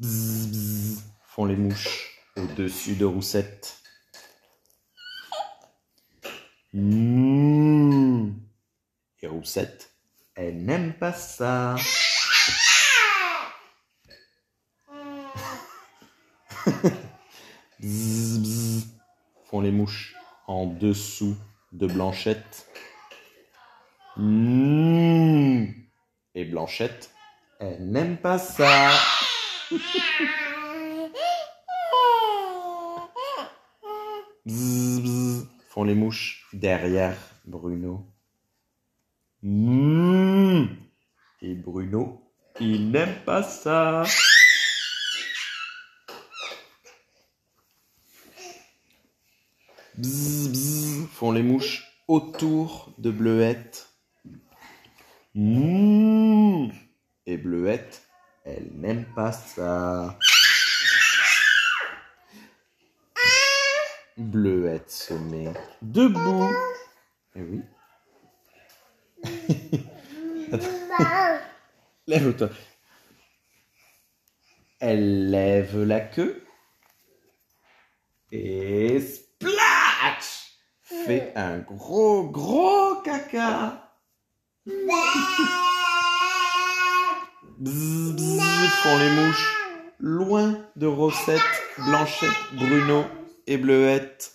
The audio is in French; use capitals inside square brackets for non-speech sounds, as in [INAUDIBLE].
Bzz, font les mouches au-dessus de Roussette. Mmh. Et Roussette, elle n'aime pas ça. [LAUGHS] Bzz, font les mouches en dessous de Blanchette. Mmh. Et Blanchette, elle n'aime pas ça. Bzz, bzz, font les mouches derrière Bruno. Mmh. Et Bruno, il n'aime pas ça. Bzz, font les mouches autour de Bleuette. Mmh. Et Bleuette, elle n'aime pas ça. Bleuette se met debout. Eh oui. [LAUGHS] Lève-toi. Elle lève la queue. Et splash Fait un gros, gros caca. Bzz, bzz, font les mouches loin de Rosette, Blanchette, Bruno et Bleuette.